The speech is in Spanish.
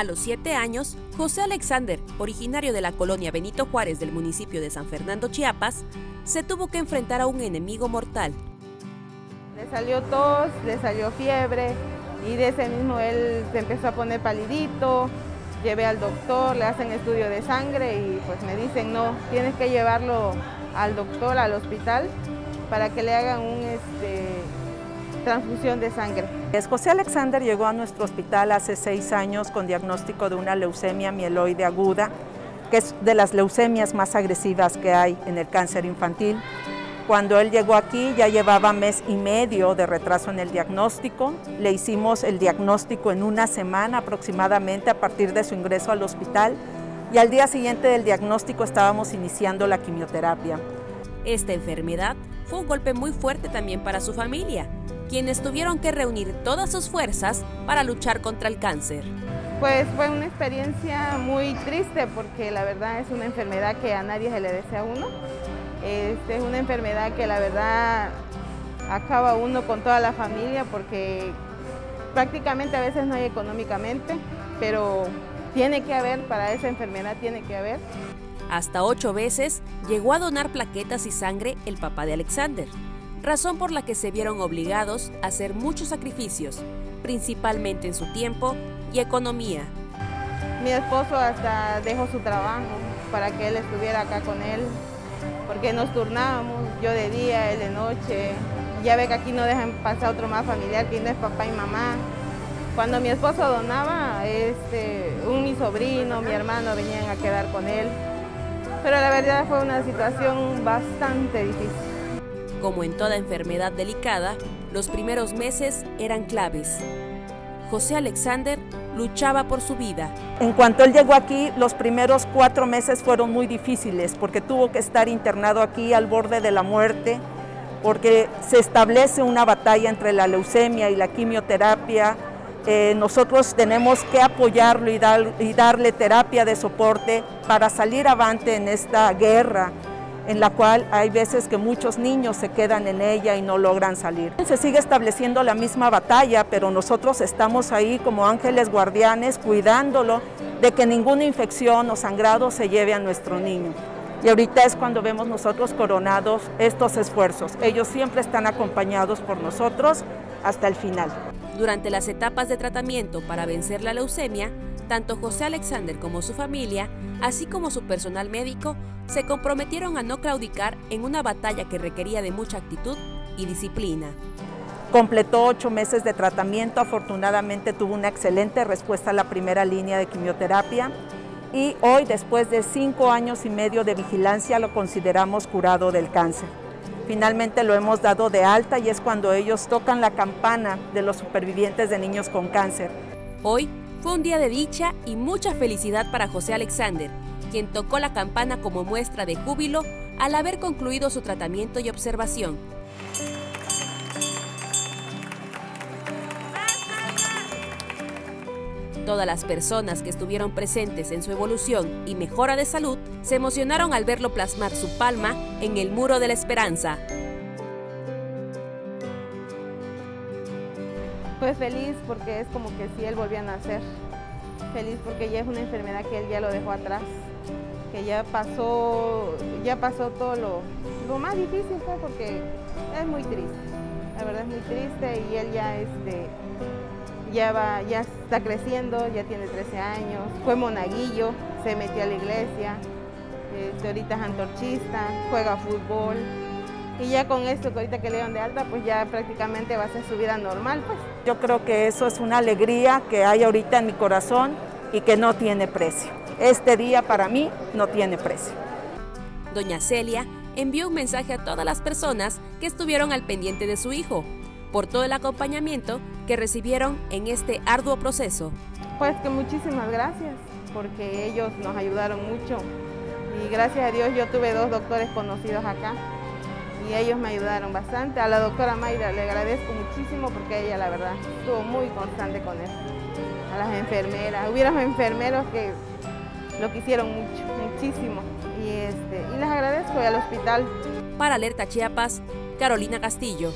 A los siete años, José Alexander, originario de la colonia Benito Juárez del municipio de San Fernando, Chiapas, se tuvo que enfrentar a un enemigo mortal. Le salió tos, le salió fiebre y de ese mismo él se empezó a poner palidito. Llevé al doctor, le hacen estudio de sangre y pues me dicen no, tienes que llevarlo al doctor, al hospital, para que le hagan un, este, transfusión de sangre. José Alexander llegó a nuestro hospital hace seis años con diagnóstico de una leucemia mieloide aguda, que es de las leucemias más agresivas que hay en el cáncer infantil. Cuando él llegó aquí ya llevaba mes y medio de retraso en el diagnóstico. Le hicimos el diagnóstico en una semana aproximadamente a partir de su ingreso al hospital y al día siguiente del diagnóstico estábamos iniciando la quimioterapia. Esta enfermedad fue un golpe muy fuerte también para su familia, quienes tuvieron que reunir todas sus fuerzas para luchar contra el cáncer. Pues fue una experiencia muy triste porque la verdad es una enfermedad que a nadie se le desea a uno. Este, es una enfermedad que la verdad acaba uno con toda la familia porque prácticamente a veces no hay económicamente, pero tiene que haber, para esa enfermedad tiene que haber. Hasta ocho veces llegó a donar plaquetas y sangre el papá de Alexander razón por la que se vieron obligados a hacer muchos sacrificios, principalmente en su tiempo y economía. Mi esposo hasta dejó su trabajo para que él estuviera acá con él, porque nos turnábamos, yo de día, él de noche. Ya ve que aquí no dejan pasar otro más familiar, que no es papá y mamá. Cuando mi esposo donaba, este, un mi sobrino, mi hermano venían a quedar con él. Pero la verdad fue una situación bastante difícil. Como en toda enfermedad delicada, los primeros meses eran claves. José Alexander luchaba por su vida. En cuanto él llegó aquí, los primeros cuatro meses fueron muy difíciles porque tuvo que estar internado aquí al borde de la muerte, porque se establece una batalla entre la leucemia y la quimioterapia. Eh, nosotros tenemos que apoyarlo y, y darle terapia de soporte para salir avante en esta guerra en la cual hay veces que muchos niños se quedan en ella y no logran salir. Se sigue estableciendo la misma batalla, pero nosotros estamos ahí como ángeles guardianes cuidándolo de que ninguna infección o sangrado se lleve a nuestro niño. Y ahorita es cuando vemos nosotros coronados estos esfuerzos. Ellos siempre están acompañados por nosotros hasta el final. Durante las etapas de tratamiento para vencer la leucemia, tanto José Alexander como su familia, así como su personal médico, se comprometieron a no claudicar en una batalla que requería de mucha actitud y disciplina. Completó ocho meses de tratamiento, afortunadamente tuvo una excelente respuesta a la primera línea de quimioterapia y hoy, después de cinco años y medio de vigilancia, lo consideramos curado del cáncer. Finalmente lo hemos dado de alta y es cuando ellos tocan la campana de los supervivientes de niños con cáncer. Hoy fue un día de dicha y mucha felicidad para José Alexander, quien tocó la campana como muestra de júbilo al haber concluido su tratamiento y observación. Todas las personas que estuvieron presentes en su evolución y mejora de salud se emocionaron al verlo plasmar su palma en el muro de la esperanza. Pues feliz porque es como que si él volviera a nacer. Feliz porque ya es una enfermedad que él ya lo dejó atrás. Que ya pasó, ya pasó todo lo, lo más difícil fue porque es muy triste. La verdad es muy triste y él ya este ya va, ya está creciendo, ya tiene 13 años, fue monaguillo, se metió a la iglesia, este, ahorita es antorchista, juega fútbol, y ya con esto ahorita que le de alta, pues ya prácticamente va a ser su vida normal. Pues. Yo creo que eso es una alegría que hay ahorita en mi corazón y que no tiene precio. Este día para mí no tiene precio. Doña Celia envió un mensaje a todas las personas que estuvieron al pendiente de su hijo por todo el acompañamiento que recibieron en este arduo proceso. Pues que muchísimas gracias porque ellos nos ayudaron mucho y gracias a Dios yo tuve dos doctores conocidos acá y ellos me ayudaron bastante. A la doctora Mayra le agradezco muchísimo porque ella la verdad estuvo muy constante con él. A las enfermeras, hubieron enfermeros que lo quisieron mucho, muchísimo y, este, y les agradezco y al hospital. Para Alerta Chiapas, Carolina Castillo.